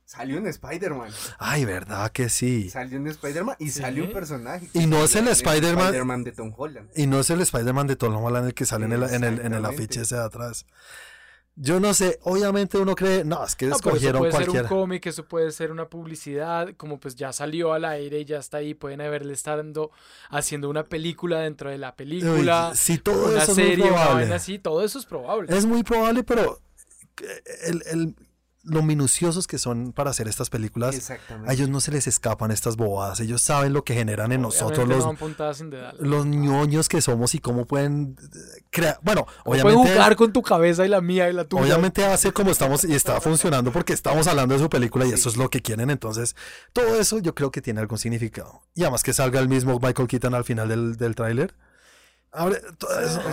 salió un Spider-Man. Ay, ¿verdad que sí? Salió un Spider-Man y Sí. salió un personaje. Y no es el Spider-Man- Spider-Man de Tom Holland. Y no es el Spider-Man de Tom Holland el que sale en el, en, el, en el afiche ese de atrás. Yo no sé, obviamente uno cree, no, es que No, pero eso escogieron puede ser un cómic, eso puede ser una publicidad, como pues ya salió al aire y ya está ahí, pueden haberle estando haciendo una película dentro de la película, Uy, sí, todo una eso es muy una probable. vaina así, todo eso es probable. Es muy probable, pero el, el- lo minuciosos que son para hacer estas películas, a ellos no se les escapan estas bobadas. Ellos saben lo que generan en nosotros los, los ñoños que somos y cómo pueden eh, crear. Bueno, Pueden obviamente. jugar con tu cabeza y la mía y la tuya. Obviamente hace como estamos y está funcionando porque estamos hablando de su película y eso es lo que quieren. Entonces, todo eso yo creo que tiene algún significado. Y además que salga el mismo Michael Keaton al final del, del tráiler.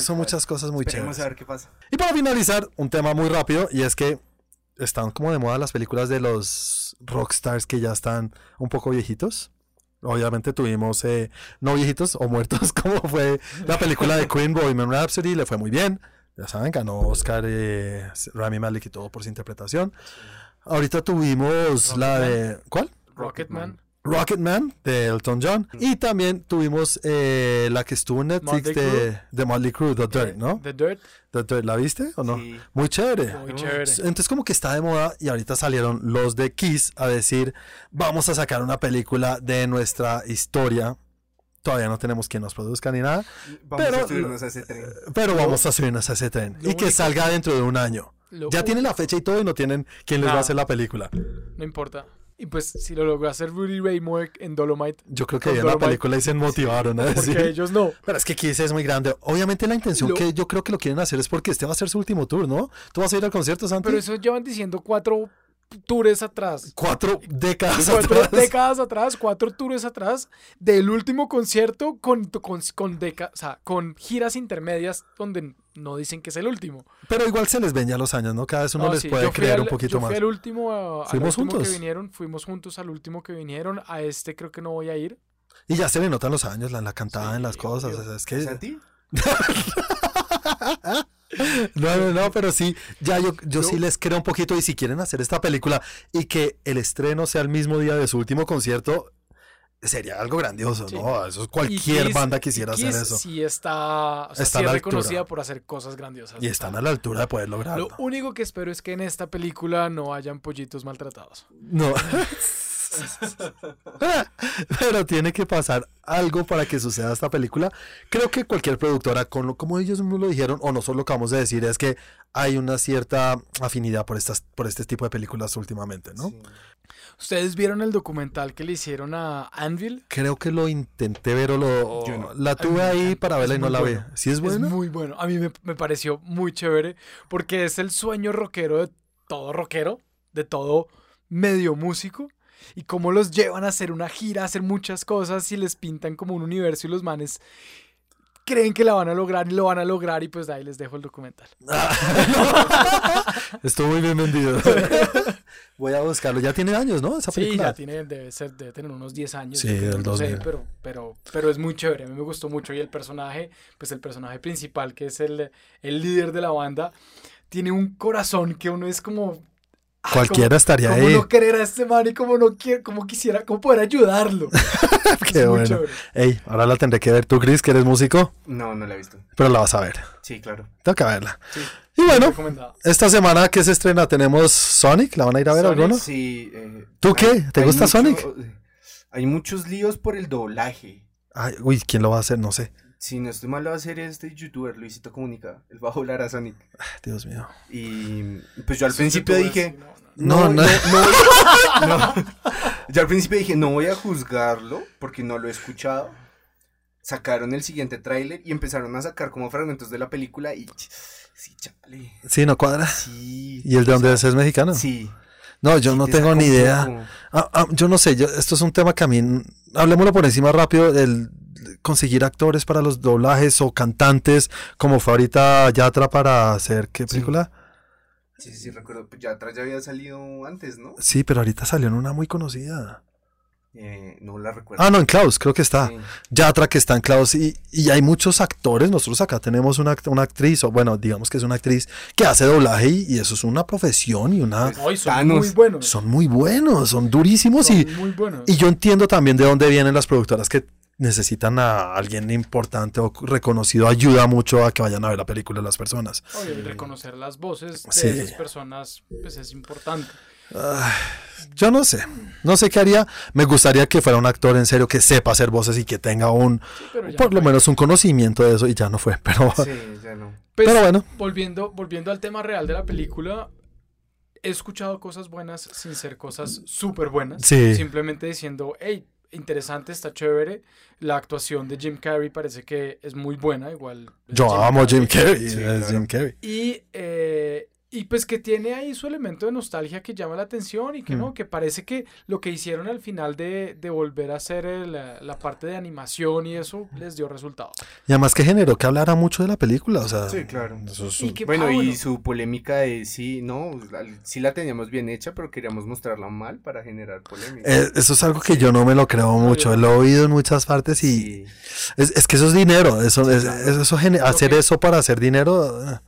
Son muchas cosas muy Esperemos chéveres. a ver qué pasa. Y para finalizar, un tema muy rápido y es que están como de moda las películas de los rockstars que ya están un poco viejitos. Obviamente tuvimos, eh, no viejitos o muertos, como fue la película de Queen Bohemian Rhapsody, le fue muy bien. Ya saben, ganó Oscar eh, Rami Malek y todo por su interpretación. Ahorita tuvimos la de... ¿Cuál? Rocketman. Rocketman de Elton John. Y también tuvimos eh, la que estuvo en Netflix Motley de, de Motley Crue, The Dirt, ¿no? The Dirt. The Dirt, ¿La viste o no? Sí. Muy chévere. Muy chévere. Entonces como que está de moda y ahorita salieron los de Kiss a decir, vamos a sacar una película de nuestra historia. Todavía no tenemos quien nos produzca ni nada, Vamos Pero- a subirnos a ese tren. pero vamos a subirnos a ese tren. lo Y que salga dentro de un año. Lo Ya tienen la fecha y todo y no tienen quién les va a hacer la película. No importa. Y pues si lo logró hacer Rudy Ray Moore en Dolomite, Yo creo que vieron la película y se motivaron a porque decir. ellos no. Pero es que Kiss es muy grande. Obviamente la intención Lo- que yo creo que lo quieren hacer es porque este va a ser su último tour, ¿no? ¿Tú vas a ir al concierto, Santi? Pero eso llevan diciendo cuatro tours atrás. Cuatro décadas Cuatro atrás. décadas atrás, cuatro tours atrás del último concierto con, con, con, deca- o sea, con giras intermedias donde no dicen que es el último. Pero igual se les ven ya los años, ¿no? Cada vez uno No, les sí, puede yo creer al- un poquito yo más. Fui al último, a- al ¿Fuimos último juntos? que vinieron, fuimos juntos al último que vinieron. A este creo que no voy a ir. Y ya se le notan los años, la, la cantada Sí, en las cosas. obvio. o sea, es que... No, no, no, pero sí, ya yo, yo Yo- sí les creo un poquito. Y si quieren hacer esta película y que el estreno sea el mismo día de su último concierto, sería algo grandioso, Sí. ¿no? Eso es cualquier Kiss- banda quisiera hacer eso. Sí está, o sea, Está sí es reconocida por hacer cosas grandiosas. Y están a la altura de poder lograrlo. Lo único que espero es que en esta película no hayan pollitos maltratados. No. Pero tiene que pasar algo para que suceda esta película. Creo que cualquier productora, con lo- como ellos mismos lo dijeron, o nosotros lo acabamos de decir, es que hay una cierta afinidad por estas, por este tipo de películas últimamente, ¿no? Sí. ¿Ustedes vieron el documental que le hicieron a Anvil? Creo que lo intenté ver o lo Yo no. la tuve A ahí para verla y no la vi. bueno. ¿Sí es buena? Es muy bueno. A mí me, me pareció muy chévere porque es el sueño rockero de todo rockero, de todo medio músico. Y cómo los llevan a hacer una gira, a hacer muchas cosas y les pintan como un universo y los manes creen que la van a lograr y lo van a lograr y pues de ahí les dejo el documental. Estuvo muy bien vendido. Voy a buscarlo. Ya tiene años, ¿no? Esa Sí, película. ya tiene, debe ser, debe tener unos 10 años. Sí, yo creo, del no sé, 2000. pero, pero, pero es muy chévere, a mí me gustó mucho. Y el personaje, pues el personaje principal, que es el, el líder de la banda, tiene un corazón que uno es como... Cualquiera estaría como ahí. no querer a este man y como no quiere, como quisiera, como poder ayudarlo. Qué es bueno. Ey, ahora la tendré que ver. Tú, Chris, que eres músico, No, no la he visto. pero la vas a ver. Sí, claro. Tengo que verla. Sí, Y bueno, esta semana que se estrena tenemos Sonic. ¿La van a ir a ver Sonic, alguno? Sí. eh, ¿Tú qué? ¿Te gusta mucho- Sonic? Hay muchos líos por el doblaje. Ay, uy, ¿quién lo va a hacer? No sé. Si no estoy mal, va a ser este youtuber, Luisito Comunica, el bajo Lara Sonic. Dios mío. Y pues yo al principio dije, No, no. no, no, no. Yo al principio dije, no voy a juzgarlo porque no lo he escuchado. Sacaron el siguiente tráiler y empezaron a sacar como fragmentos de la película y sí, chale. Sí, no cuadra. Sí. ¿Y el de dónde es? ¿Es mexicano? Sí. No, yo no te tengo ni idea. Ah, ah, yo no sé, yo- esto es un tema que a mí, hablemoslo por encima rápido, el conseguir actores para los doblajes o cantantes, como fue ahorita Yatra para hacer, ¿qué Sí. película? Sí, sí, recuerdo. Pues ya había salido antes, ¿no? Sí, pero ahorita salió en una muy conocida. Eh, no la recuerdo. Ah, no, en Klaus, creo que está. Sí. Yatra que está en Klaus y, y hay muchos actores, nosotros acá tenemos una, una actriz, o bueno, digamos que es una actriz que hace doblaje y, y eso es una profesión y una... Pues, Ay, son Thanos. muy buenos. Son muy buenos, son durísimos Son y... muy buenos. Y yo entiendo también de dónde vienen las productoras que necesitan a alguien importante o reconocido. Ayuda mucho a que vayan a ver la película las personas. Y reconocer las voces de Sí. esas personas pues es importante. Ay, yo no sé, no sé qué haría. Me gustaría que fuera un actor en serio que sepa hacer voces y que tenga un, Sí, por no lo fue. menos un conocimiento de eso y ya no fue. Pero, Sí, ya no. Pues, pero bueno, volviendo, volviendo al tema real de la película, he escuchado cosas buenas sin ser cosas súper buenas. Sí. Simplemente diciendo, hey, interesante, está chévere. La actuación de Jim Carrey parece que es muy buena, igual. yo amo a Jim Carrey. Sí, es claro. Jim Carrey. Y, eh, y pues que tiene ahí su elemento de nostalgia que llama la atención y que Mm. no, que parece que lo que hicieron al final de, de volver a hacer el, la, la parte de animación y eso les dio resultado. Y además que generó que hablara mucho de la película. O sea, Sí, claro. eso es Y que, Bueno, ah, y su polémica de sí, no, sí la teníamos bien hecha, pero queríamos mostrarla mal para generar polémica. eh, eso es algo que yo no me lo creo mucho. Lo he oído en muchas partes y Sí. es, es que eso es dinero. Eso, es- claro. eso gene- hacer que- eso para hacer dinero.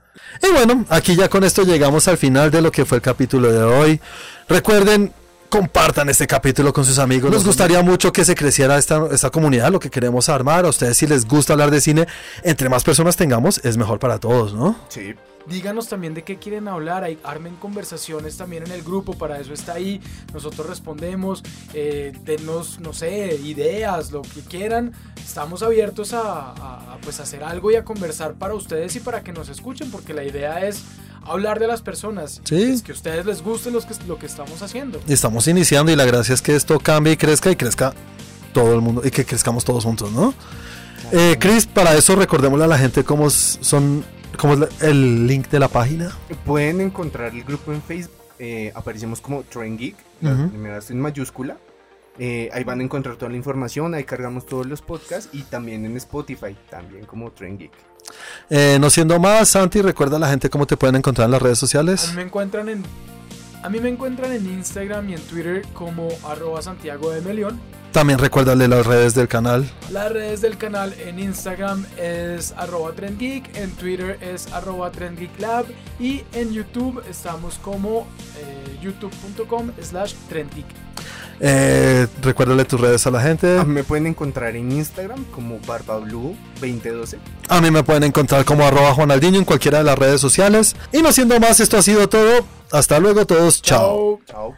Y bueno, aquí ya con esto llegamos al final de lo que fue el capítulo de hoy. Recuerden, compartan este capítulo con sus amigos. Nos gustaría mucho que se creciera esta, esta comunidad, lo que queremos armar. A ustedes si les gusta hablar de cine, entre más personas tengamos, es mejor para todos, ¿no? Sí. Díganos también de qué quieren hablar, ahí armen conversaciones también en el grupo, para eso está ahí, nosotros respondemos, eh, denos, no sé, ideas, lo que quieran, estamos abiertos a, a, a, pues hacer algo y a conversar para ustedes y para que nos escuchen, porque la idea es hablar de las personas, Sí. es que a ustedes les guste los que, lo que estamos haciendo. Y estamos iniciando y la gracia es que esto cambie y crezca y crezca todo el mundo y que crezcamos todos juntos, ¿no? Eh, Chris, para eso recordémosle a la gente cómo son, cómo es la- el link de la página. Pueden encontrar el grupo en Facebook. eh, aparecemos como Train Geek, la Ujú. primera vez en mayúscula. Eh, ahí van a encontrar toda la información, ahí cargamos todos los podcasts y también en Spotify, también como Train Geek. Eh, no siendo más, Santi, recuerda a la gente cómo te pueden encontrar en las redes A mí sociales. me encuentran en, a mí me encuentran en Instagram y en Twitter como arroba Santiago de Melión. También recuérdale las redes del canal. Las redes del canal en Instagram es arroba trendgeek, en Twitter es arroba trendgeeklab y en YouTube estamos como eh, youtube.com slash trendgeek. Eh, recuérdale tus redes a la gente. Ah, Me pueden encontrar en Instagram como barbablue2012. A mí me pueden encontrar como arroba Juanaldiño en cualquiera de las redes sociales. Y no siendo más, esto ha sido todo. Hasta luego todos. Chao. Chao.